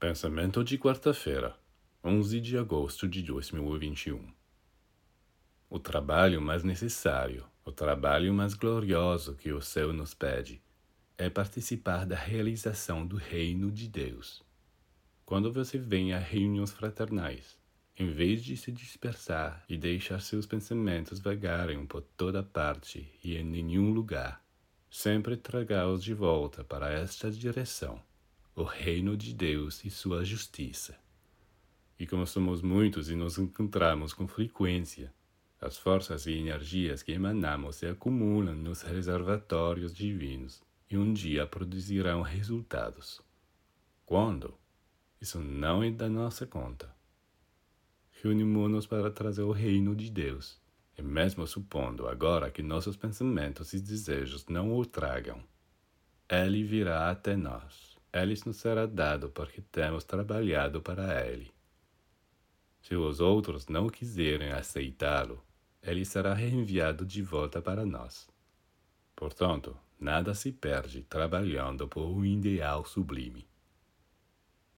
Pensamento de quarta-feira, 11 de agosto de 2021. O trabalho mais necessário, o trabalho mais glorioso que o céu nos pede, é participar da realização do reino de Deus. Quando você vem a reuniões fraternais, em vez de se dispersar e deixar seus pensamentos vagarem por toda parte e em nenhum lugar, sempre traga-os de volta para esta direção o reino de Deus e sua justiça. E como somos muitos e nos encontramos com frequência, as forças e energias que emanamos se acumulam nos reservatórios divinos e um dia produzirão resultados. Quando? Isso não é da nossa conta. Reunimos-nos para trazer o reino de Deus, e mesmo supondo agora que nossos pensamentos e desejos não o tragam, ele virá até nós ele nos será dado porque temos trabalhado para ele. Se os outros não quiserem aceitá-lo, ele será reenviado de volta para nós. Portanto, nada se perde trabalhando por um ideal sublime.